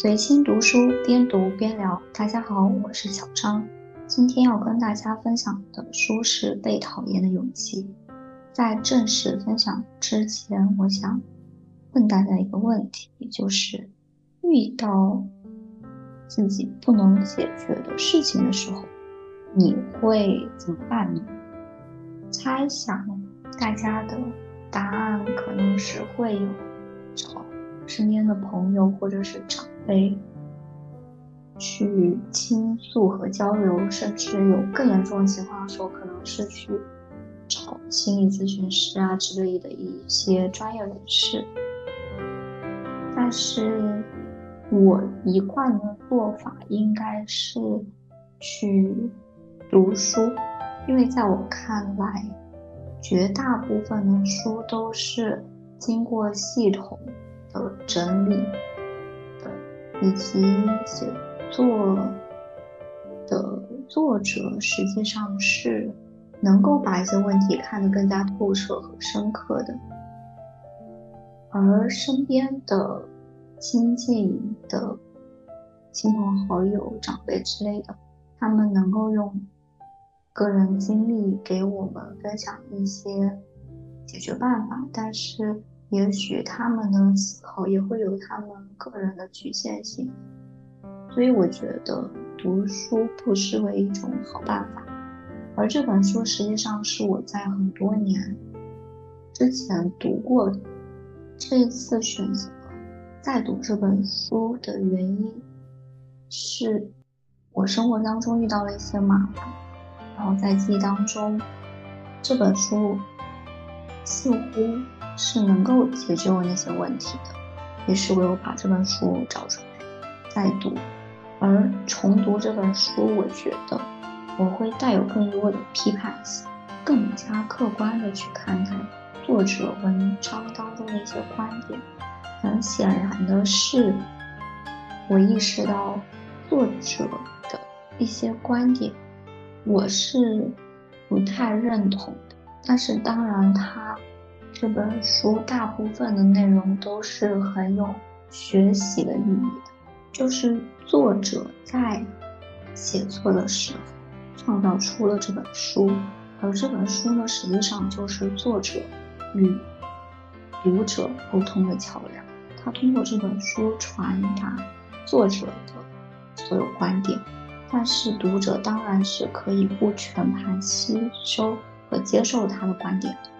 随心读书，边读边聊。大家好，我是小张。今天要跟大家分享的书是《被讨厌的勇气》。在正式分享之前，我想问大家一个问题，就是遇到自己不能解决的事情的时候，你会怎么办呢？猜想大家的答案可能是会有找身边的朋友或者是找辈去倾诉和交流，甚至有更严重的情况的时候，可能是去找心理咨询师啊之类的一些专业人士。但是我一贯的做法应该是去读书。因为在我看来，绝大部分的书都是经过系统的整理，以及写作的作者实际上是能够把一些问题看得更加透彻和深刻的，而身边的亲近的亲朋好友、长辈之类的，他们能够用。个人经历给我们分享一些解决办法，但是也许他们的思考也会有他们个人的局限性，所以我觉得读书不失为一种好办法。而这本书实际上是我在很多年之前读过的，这一次选择再读这本书的原因是我生活当中遇到了一些麻烦。然后在记忆当中，这本书似乎是能够解决我那些问题的，于是我又把这本书找出来再读。而重读这本书，我觉得我会带有更多的批判性，更加客观的去看待作者文章当中的一些观点。很显然的是，我意识到作者的一些观点。我是不太认同的，但是当然，他这本书大部分的内容都是很有学习的意义的。就是作者在写作的时候创造出了这本书，而这本书呢，实际上就是作者与读者沟通的桥梁。他通过这本书传达作者的所有观点。但是读者当然是可以不全盘吸收和接受他的观点的，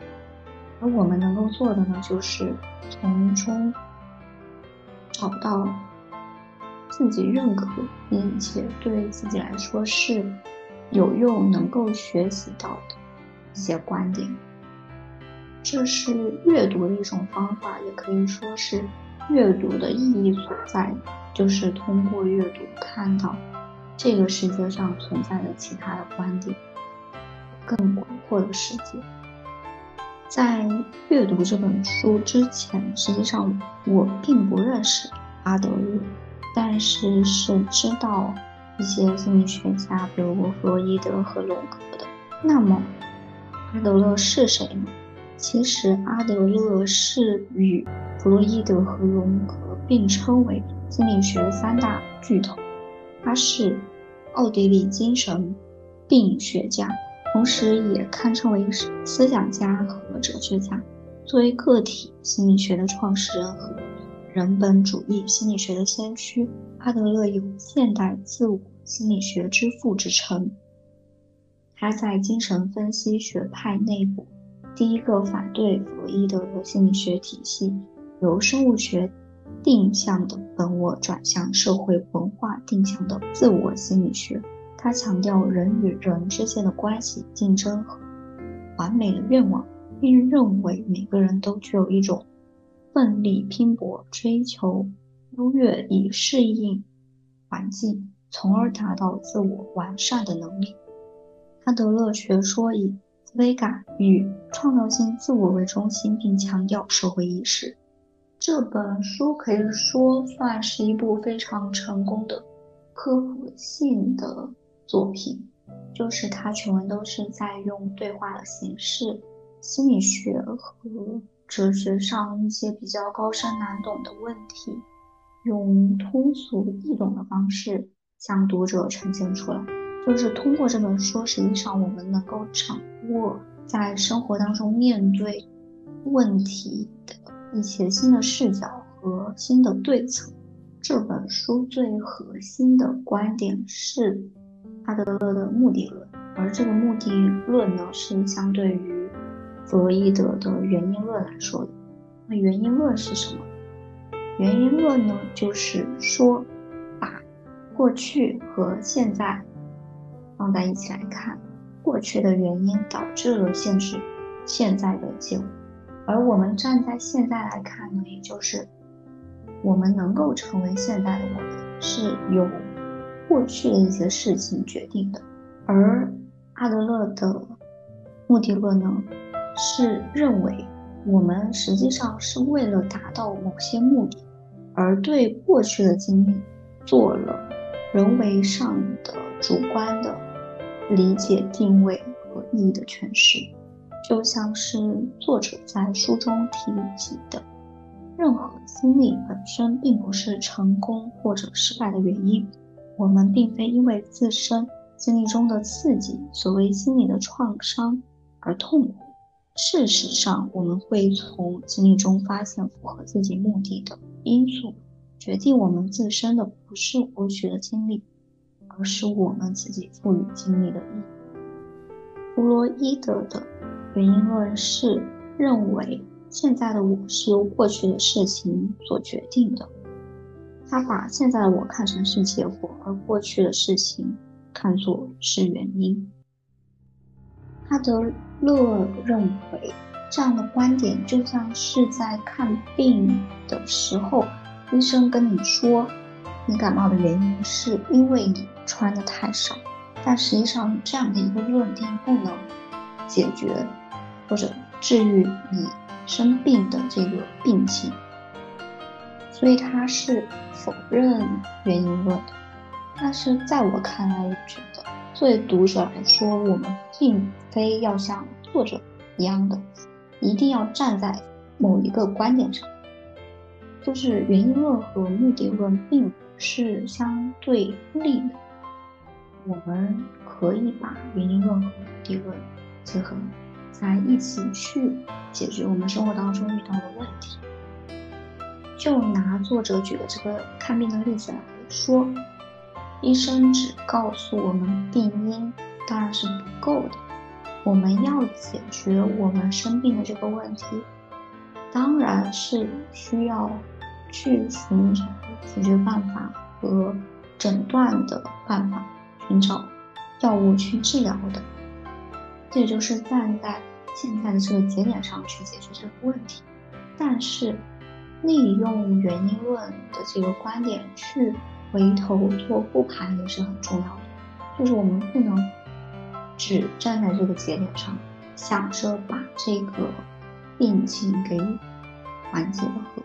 而我们能够做的呢，就是从中找到自己认可并且对自己来说是有用、能够学习到的一些观点。这是阅读的一种方法，也可以说是阅读的意义所在，就是通过阅读看到。这个世界上存在的其他的观点，更广阔的世界。在阅读这本书之前，实际上我并不认识阿德勒，但是是知道一些心理学家，比如弗洛伊德和荣格的。那么，阿德勒是谁呢？其实，阿德勒是与弗洛伊德和荣格并称为心理学三大巨头。他是奥地利精神病学家，同时也堪称为思想家和哲学家。作为个体心理学的创始人和人本主义心理学的先驱，阿德勒有“现代自我心理学之父”之称。他在精神分析学派内部第一个反对弗洛伊德的心理学体系，由生物学。定向的本我转向社会文化定向的自我心理学，他强调人与人之间的关系、竞争和完美的愿望，并认为每个人都具有一种奋力拼搏、追求优越以适应环境，从而达到自我完善的能力。阿德勒学说以自卑感与创造性自我为中心，并强调社会意识。这本书可以说算是一部非常成功的科普性的作品，就是它全文都是在用对话的形式，心理学和哲学上一些比较高深难懂的问题，用通俗易懂的方式向读者呈现出来。就是通过这本书，实际上我们能够掌握在生活当中面对问题的一些新的视角和新的对策。这本书最核心的观点是阿德勒的目的论，而这个目的论呢，是相对于弗洛伊德的原因论来说的。那原因论是什么？原因论呢，就是说把过去和现在放在一起来看，过去的原因导致了现实现在的结果，而我们站在现在来看呢，也就是我们能够成为现在的我们，是有过去的一些事情决定的。而阿德勒的目的论呢，是认为我们实际上是为了达到某些目的，而对过去的经历做了人为上的主观的。理解定位和意义的诠释，就像是作者在书中提及的，任何经历本身并不是成功或者失败的原因。我们并非因为自身经历中的刺激，所谓心理的创伤而痛苦。事实上，我们会从经历中发现符合自己目的的因素。决定我们自身的不是过去的经历。而是我们自己赋予经历的意义。弗洛伊德的原因论是认为现在的我是由过去的事情所决定的，他把现在的我看成是结果，而过去的事情看作是原因。阿德勒认为这样的观点就像是在看病的时候，医生跟你说。你感冒的原因是因为你穿的太少，但实际上这样的一个论定不能解决或者治愈你生病的这个病情，所以他是否认原因论的。但是在我看来，我觉得作为读者来说，我们并非要像作者一样的，一定要站在某一个观点上，就是原因论和目的论并不。是相对立的，我们可以把原因论和目的论结合在一起去解决我们生活当中遇到的问题。就拿作者举的这个看病的例子来说，医生只告诉我们病因当然是不够的，我们要解决我们生病的这个问题，当然是需要。去寻找解决办法和诊断的办法，寻找药物去治疗的，这也就是站在现在的这个节点上去解决这个问题。但是，利用原因论的这个观点去回头做复盘也是很重要的，就是我们不能只站在这个节点上，想着把这个病情给缓解和。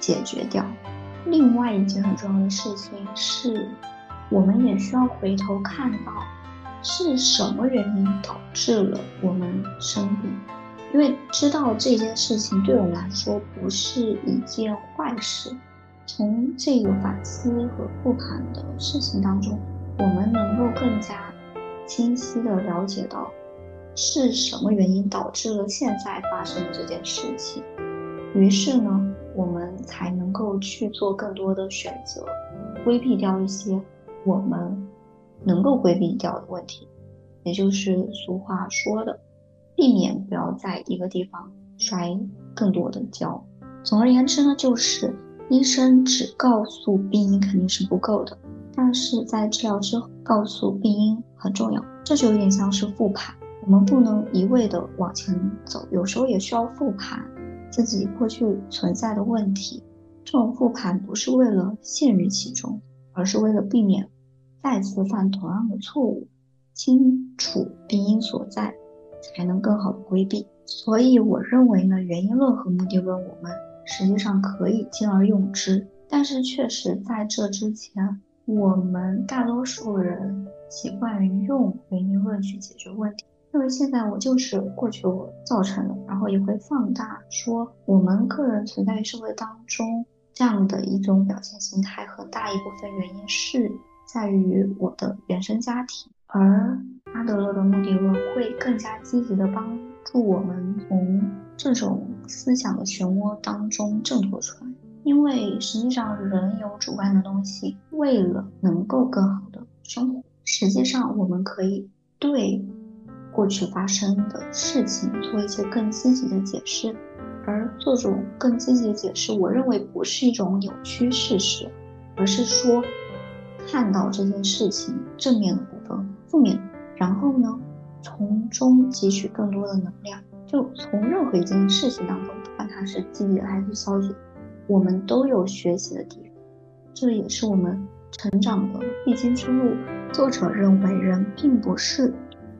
解决掉。另外一件很重要的事情是，我们也需要回头看到是什么原因导致了我们生病，因为知道这件事情对我们来说不是一件坏事。从这个反思和复盘的事情当中，我们能够更加清晰的了解到是什么原因导致了现在发生的这件事情。于是呢。我们才能够去做更多的选择，规避掉一些我们能够规避掉的问题，也就是俗话说的，避免不要在一个地方摔更多的跤。总而言之呢，就是医生只告诉病因肯定是不够的，但是在治疗之后告诉病因很重要，这就有点像是复盘，我们不能一味的往前走，有时候也需要复盘。自己过去存在的问题，这种复盘不是为了陷于其中，而是为了避免再次犯同样的错误，清楚病因所在，才能更好的规避。所以我认为呢，原因论和目的论我们实际上可以兼而用之，但是确实在这之前，我们大多数人习惯于用原因论去解决问题。因为现在我就是过去我造成的，然后也会放大说我们个人存在于社会当中这样的一种表现形态，很大一部分原因是在于我的原生家庭，而阿德勒的目的论会更加积极的帮助我们从这种思想的漩涡当中挣脱出来。因为实际上人有主观的东西，为了能够更好的生活，实际上我们可以对过去发生的事情做一些更积极的解释，而做这种更积极的解释，我认为不是一种扭曲事实，而是说看到这件事情正面的、负面，然后呢，从中汲取更多的能量，就从任何一件事情当中，不管它是积极的还是消极。我们都有学习的地方，这也是我们成长的必经之路。作者认为，人并不是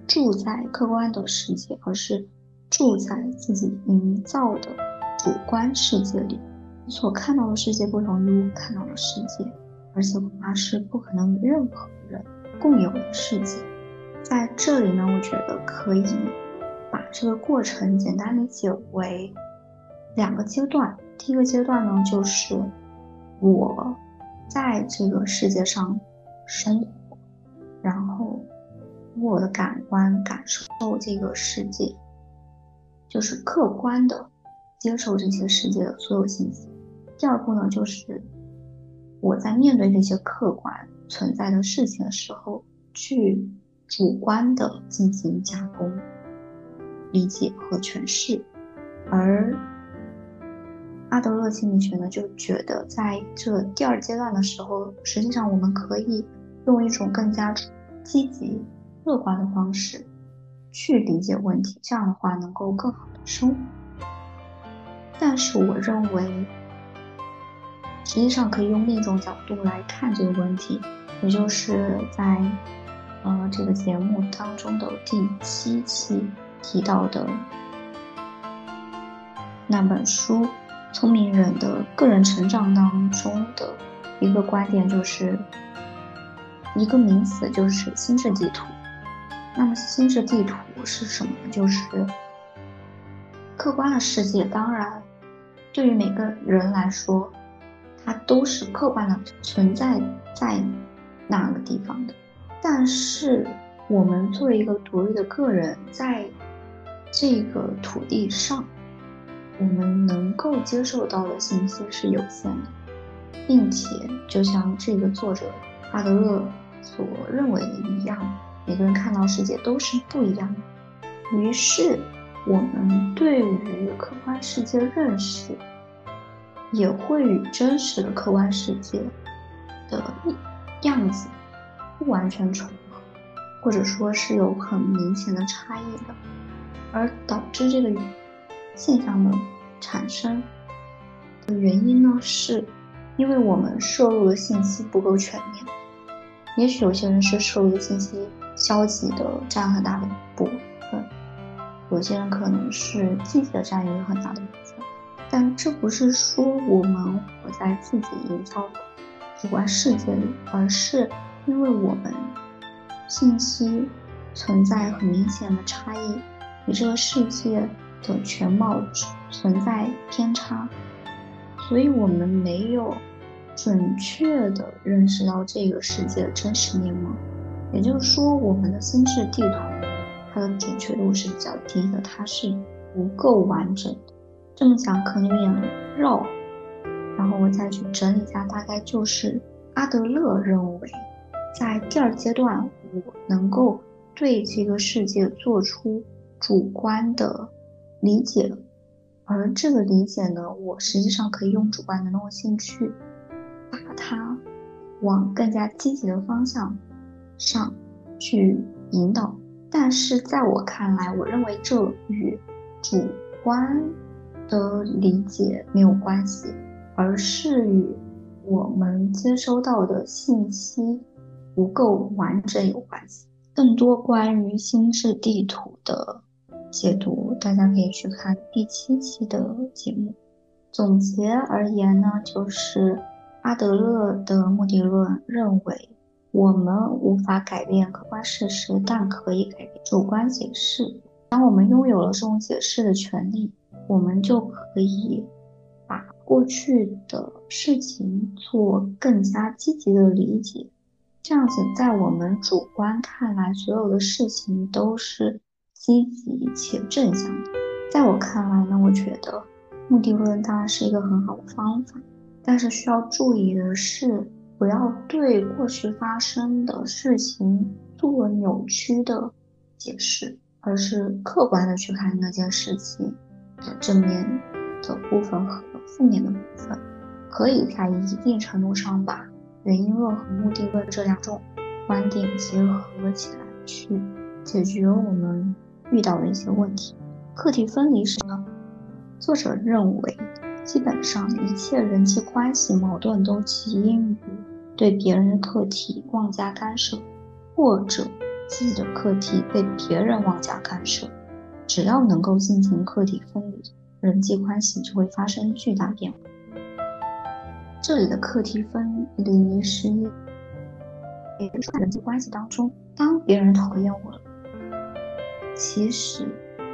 住在客观的世界，而是住在自己营造的主观世界里。你所看到的世界不同于我看到的世界，而且恐怕是不可能与任何人共有的世界。在这里呢，我觉得可以把这个过程简单理解为两个阶段。第一个阶段呢，就是我在这个世界上生活，然后我的感官感受这个世界，就是客观的接受这些世界的所有信息。第二步呢，就是我在面对这些客观存在的事情的时候，去主观的进行加工、理解和诠释，而。阿德勒心理学呢，就觉得在这第二阶段的时候，实际上我们可以用一种更加积极、乐观的方式去理解问题，这样的话能够更好的生活。但是我认为，实际上可以用另一种角度来看这个问题，也就是在呃这个节目当中的第七期提到的那本书。聪明人的个人成长当中的一个观点就是一个名词，就是心智地图。那么心智地图是什么？就是客观的世界。当然，对于每个人来说，它都是客观的存在在那个地方的。但是我们作为一个独立的个人，在这个土地上。我们能够接受到的信息是有限的，并且就像这个作者阿德勒所认为的一样，每个人看到世界都是不一样的。于是，我们对于客观世界认识也会与真实的客观世界的一样子不完全重合，或者说是有很明显的差异的，而导致这个。现象的产生的原因呢，是因为我们摄入的信息不够全面。也许有些人是摄入的信息消极的占很大的部分，有些人可能是积极的占有很大的部分。但这不是说我们活在自己营造的主观世界里，而是因为我们信息存在很明显的差异，与这个世界。的全貌存在偏差，所以我们没有准确的认识到这个世界的真实面貌。也就是说，我们的心智地图它的准确度是比较低的，它是不够完整的。这么讲可能有点绕，然后我再去整理一下，大概就是阿德勒认为，在第二阶段，我能够对这个世界做出主观的。理解，而这个理解呢，我实际上可以用主观能动性去把它往更加积极的方向上去引导。但是在我看来，我认为这与主观的理解没有关系，而是与我们接收到的信息不够完整有关系。更多关于心智地图的。解读，大家可以去看第七期的节目。总结而言呢，就是阿德勒的目的论认为，我们无法改变客观事实，但可以改变主观解释。当我们拥有了这种解释的权利，我们就可以过去的事情做更加积极的理解。这样子，在我们主观看来，所有的事情都是积极且正向的。在我看来呢，我觉得目的论当然是一个很好的方法，但是需要注意的是，不要对过去发生的事情做扭曲的解释，而是客观的去看那件事情的正面的部分和负面的部分，可以在一定程度上把原因论和目的论这两种观点结合起来，去解决我们遇到的一些问题。课题分离时呢，作者认为，基本上一切人际关系矛盾都起因于对别人的课题妄加干涉，或者自己的课题被别人妄加干涉。只要能够进行课题分离，人际关系就会发生巨大变化。这里的课题分离是，也就是人际关系当中，当别人讨厌我了，其实。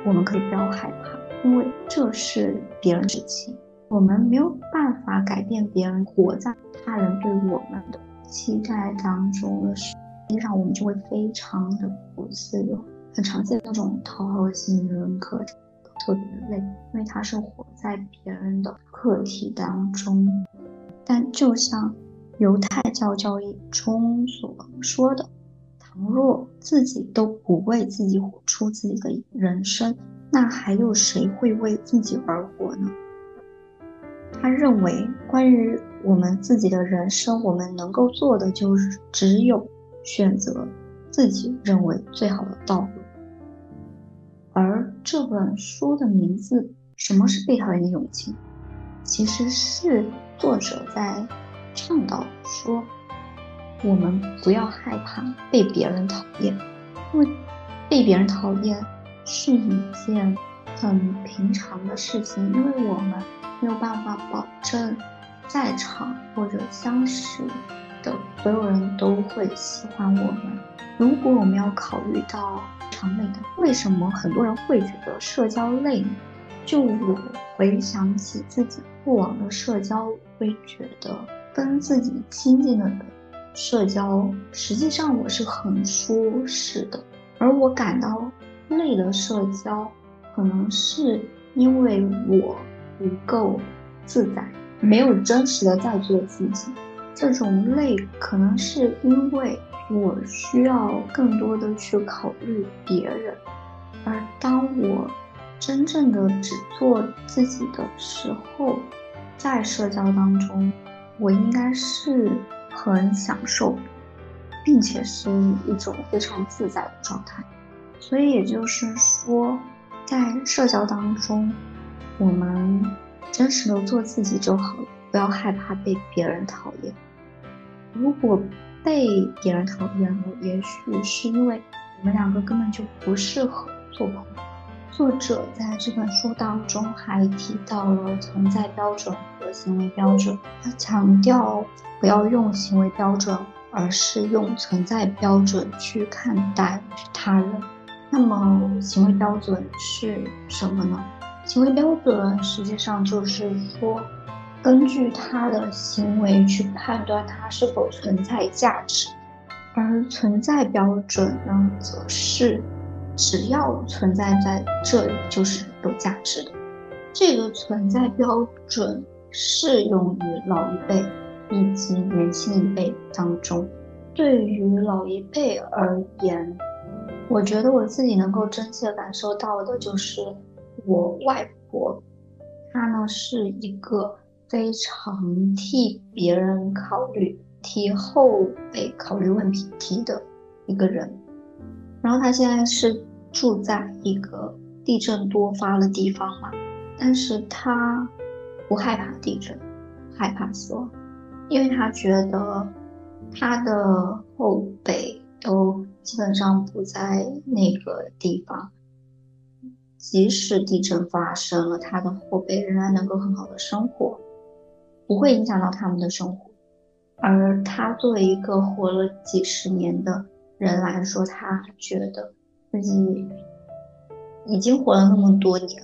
我们可以不要害怕，因为这是别人的事情，我们没有办法改变别人活在他人对我们的期待当中的时候实际上我们就会非常的不自由。很常见的那种讨好型人格特别累，因为他是活在别人的课题当中。但就像犹太教教义中所说的。倘若自己都不为自己活出自己的人生，那还有谁会为自己而活呢？他认为，关于我们自己的人生，我们能够做的就是只有选择自己认为最好的道路。而这本书的名字《什么是被讨厌的勇气》，其实是作者在倡导说。我们不要害怕被别人讨厌，因为被别人讨厌是一件很平常的事情。因为我们没有办法保证在场或者相识的所有人都会喜欢我们。如果我们要考虑到累的，为什么很多人会觉得社交累呢？就我回想起自己过往的社交，会觉得跟自己亲近的人。社交实际上我是很舒适的，而我感到累的社交，可能是因为我不够自在，没有真实的在做自己。这种累可能是因为我需要更多的去考虑别人，而当我真正的只做自己的时候，在社交当中，我应该是。很享受，并且是一种非常自在的状态，所以也就是说，在社交当中，我们真实的做自己就好了，不要害怕被别人讨厌。如果被别人讨厌了，也许是因为你们两个根本就不适合做朋友。作者在这本书当中还提到了存在标准和行为标准，他强调不要用行为标准，而是用存在标准去看待他人。那么行为标准是什么呢？行为标准实际上就是说，根据他的行为去判断他是否存在价值，而存在标准呢，则是。只要存在在这里，就是有价值的。这个存在标准适用于老一辈以及年轻一辈当中。对于老一辈而言，我觉得我自己能够真切感受到的就是我外婆，她呢是一个非常替别人考虑、替后辈考虑问题的一个人。然后他现在是住在一个地震多发的地方嘛，但是他不害怕地震，害怕死亡，因为他觉得他的后辈都基本上不在那个地方，即使地震发生了，他的后辈仍然能够很好的生活，不会影响到他们的生活。而他作为一个活了几十年的。人来说，他觉得自己已经活了那么多年，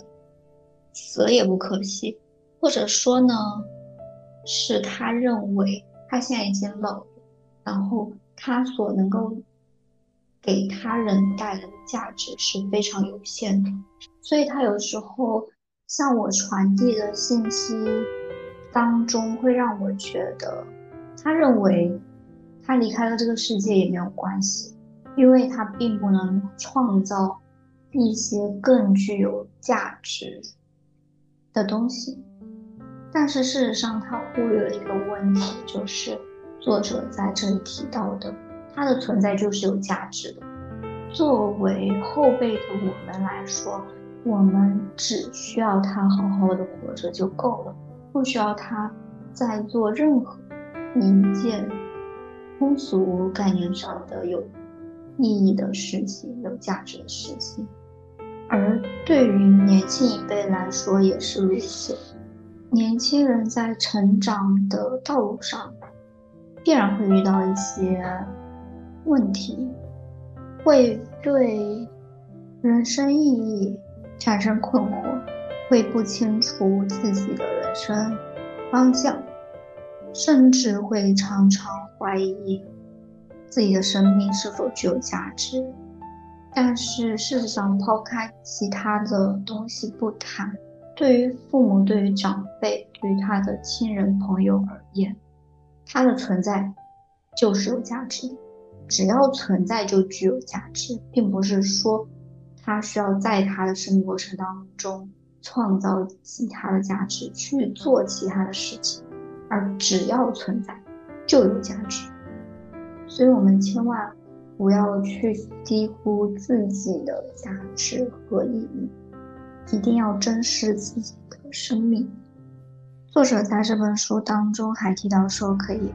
死了也不可惜。或者说呢，是他认为他现在已经老了，然后他所能够给他人带来的价值是非常有限的，所以他有时候向我传递的信息当中会让我觉得，他认为他离开了这个世界也没有关系，因为他并不能创造一些更具有价值的东西。但是事实上，他忽略了一个问题，就是作者在这里提到的，他的存在就是有价值的。作为后辈的我们来说，我们只需要他好好的活着就够了，不需要他再做任何一件通俗概念上的有意义的事情、有价值的事情。而对于年轻一辈来说，也是如此。年轻人在成长的道路上，必然会遇到一些问题，会对人生意义产生困惑，会不清楚自己的人生方向，甚至会常常怀疑自己的生命是否具有价值。但是事实上，抛开其他的东西不谈。对于父母、对于长辈、对于他的亲人朋友而言，他的存在就是有价值的。只要存在就具有价值，并不是说他需要在他的生命过程当中创造其他的价值去做其他的事情，而只要存在就有价值。所以，我们千万不要去低估自己的价值和意义。一定要珍视自己的生命。作者在这本书当中还提到说，可以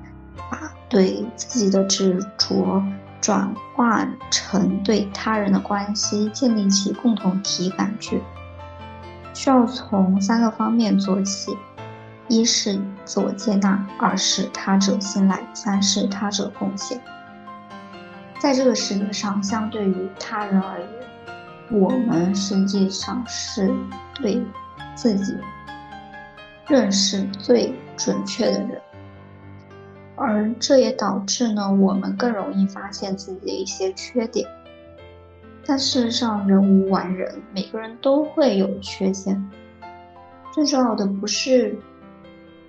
把对自己的执着转化成对他人的关系，建立起共同体感觉，需要从三个方面做起：一是自我接纳，二是他者信赖，三是他者贡献。在这个世界上，相对于他人而言，我们实际上是对自己认识最准确的人，而这也导致呢，我们更容易发现自己的一些缺点。但事实上，人无完人，每个人都会有缺陷。最重要的不是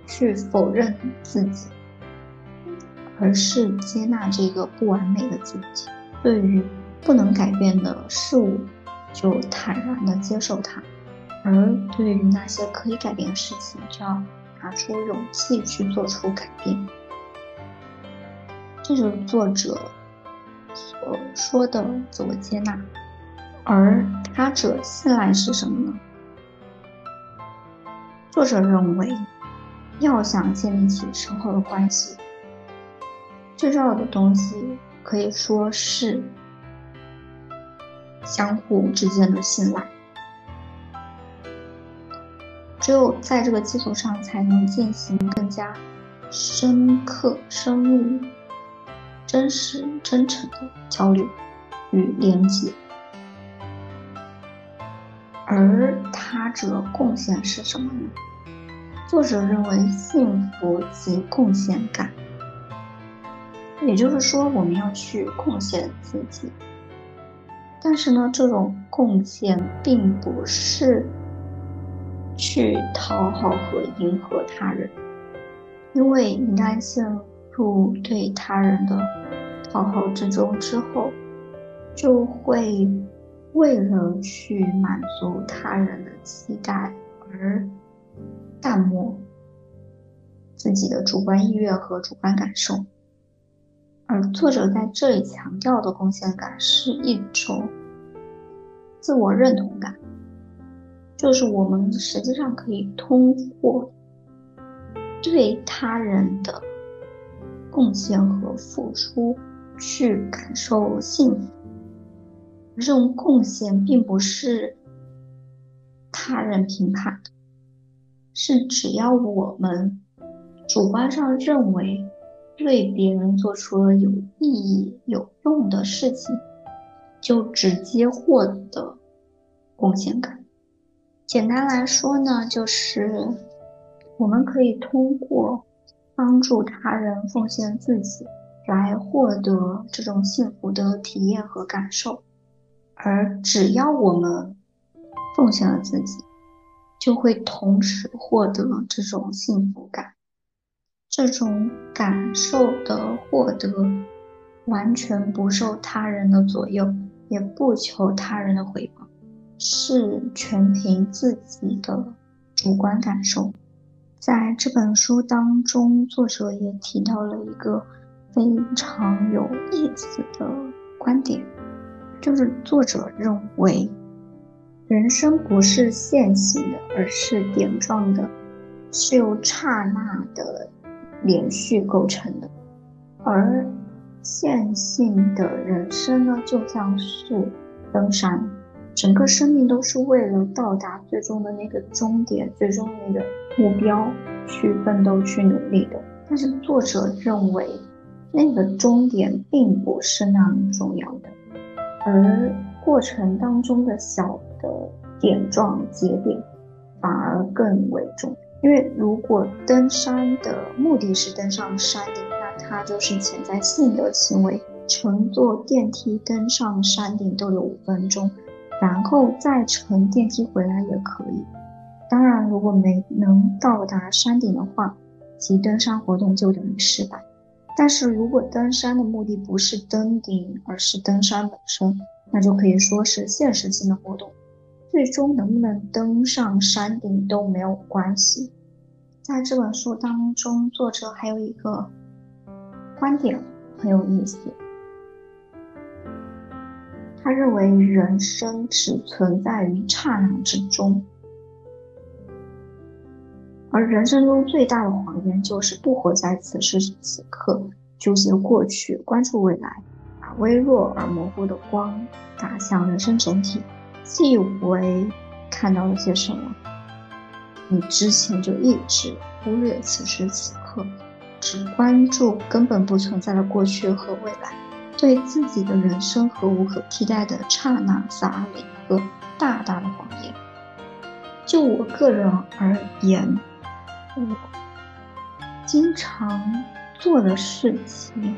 去否认自己，而是接纳这个不完美的自己。对于不能改变的事物，就坦然的接受它，而对于那些可以改变的事情，就要拿出勇气去做出改变。这就是作者所说的自我接纳，而他者信赖是什么呢？作者认为，要想建立起深厚的关系，最重要的东西可以说是。相互之间的信赖，只有在这个基础上，才能进行更加深刻、深入、真实、真诚的交流与连接。而他者贡献是什么呢？作者认为，幸福及贡献感，也就是说，我们要去贡献自己。但是呢，这种贡献并不是去讨好和迎合他人，因为一旦陷入对他人的讨好之中之后，就会为了去满足他人的期待而淡漠自己的主观意愿和主观感受。而作者在这里强调的贡献感是一种自我认同感，就是我们实际上可以通过对他人的贡献和付出去感受幸福。这种贡献并不是他人评判的，是只要我们主观上认为。对别人做出了有意义、有用的事情，就直接获得贡献感。简单来说呢，就是我们可以通过帮助他人、奉献自己，来获得这种幸福的体验和感受。而只要我们奉献了自己，就会同时获得这种幸福感。这种感受的获得，完全不受他人的左右，也不求他人的回报，是全凭自己的主观感受。在这本书当中，作者也提到了一个非常有意思的观点，就是作者认为，人生不是线性的，而是点状的，是由刹那的连续构成的。而线性的人生呢，就像是登山。整个生命都是为了到达最终的那个终点、最终的那个目标去奋斗、去努力的。但是作者认为，那个终点并不是那么重要的，而过程当中的小的点状节点反而更为重。因为如果登山的目的是登上山顶，那它就是潜在性的行为。乘坐电梯登上山顶都有五分钟。然后再乘电梯回来也可以。当然，如果没能到达山顶的话，其登山活动就等于失败。但是如果登山的目的不是登顶，而是登山本身，那就可以说是现实性的活动。最终能不能登上山顶都没有关系。在这本书当中，作者还有一个观点很有意思。他认为人生只存在于刹那之中，而人生中最大的谎言就是不活在此时此刻，纠结过去，关注未来，把微弱而模糊的光打向人生整体，自以为看到了些什么，你之前就一直忽略此时此刻，只关注根本不存在的过去和未来。对自己的人生和无可替代的刹那撒了一个大大的谎言。就我个人而言，我经常做的事情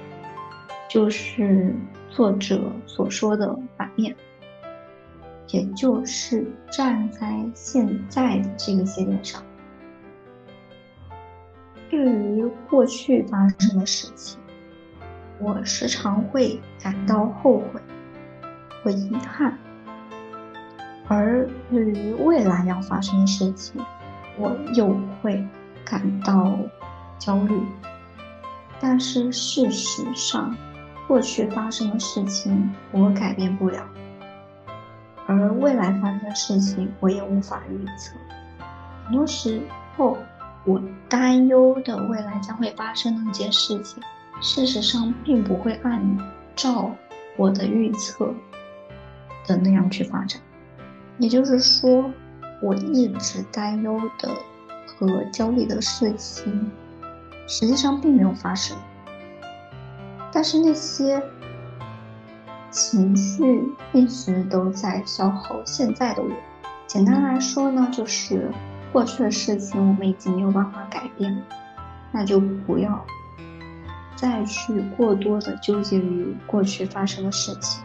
就是作者所说的反面，也就是站在现在的这个节点上，对于过去发生的事情。我时常会感到后悔和遗憾，而对于未来要发生的事情，我又会感到焦虑。但是事实上，过去发生的事情我改变不了，而未来发生的事情我也无法预测。很多时候，我担忧的未来将会发生的那件事情。事实上，并不会按照我的预测的那样去发展。也就是说，我一直担忧的和焦虑的事情，实际上并没有发生。但是那些情绪一直都在消耗现在的我。简单来说呢，就是过去的事情我们已经没有办法改变了，那就不要。再去过多的纠结于过去发生的事情，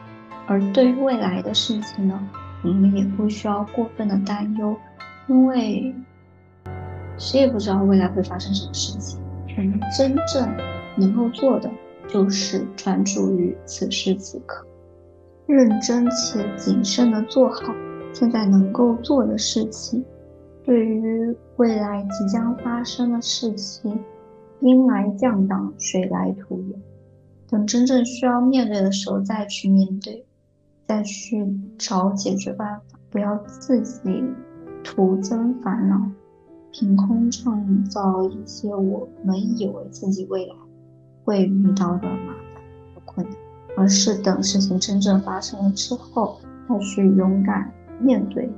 而对于未来的事情呢，我们也不需要过分的担忧，因为谁也不知道未来会发生什么事情。我们真正能够做的就是专注于此时此刻，认真且谨慎的做好现在能够做的事情。对于未来即将发生的事情。兵来将挡，水来土掩。等真正需要面对的时候再去面对，再去找解决办法，不要自己徒增烦恼，凭空创造一些我们以为自己未来会遇到的麻烦和困难，而是等事情真正发生了之后，再去勇敢面对，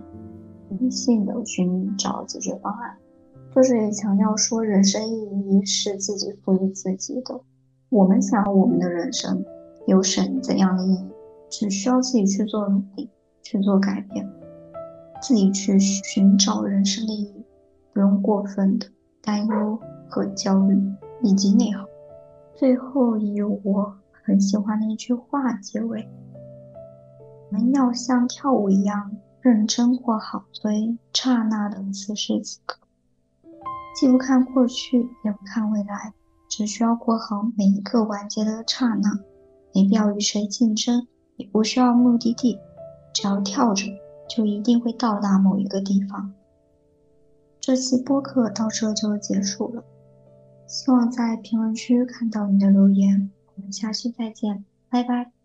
理性的寻找解决方案。作者也强调说，人生意义是自己赋予自己的。我们想要我们的人生有什怎样的意义，只需要自己去做努力，去做改变，自己去寻找人生的意义，不用过分的担忧和焦虑。以及内耗。最后以我很喜欢的一句话结尾：我们要像跳舞一样认真过好最刹那的此时此刻，既不看过去，也不看未来，只需要过好每一个完结的刹那，没必要与谁竞争，也不需要目的地，只要跳着，就一定会到达某一个地方。这期播客到这就结束了，希望在评论区看到你的留言。我们下期再见，拜拜。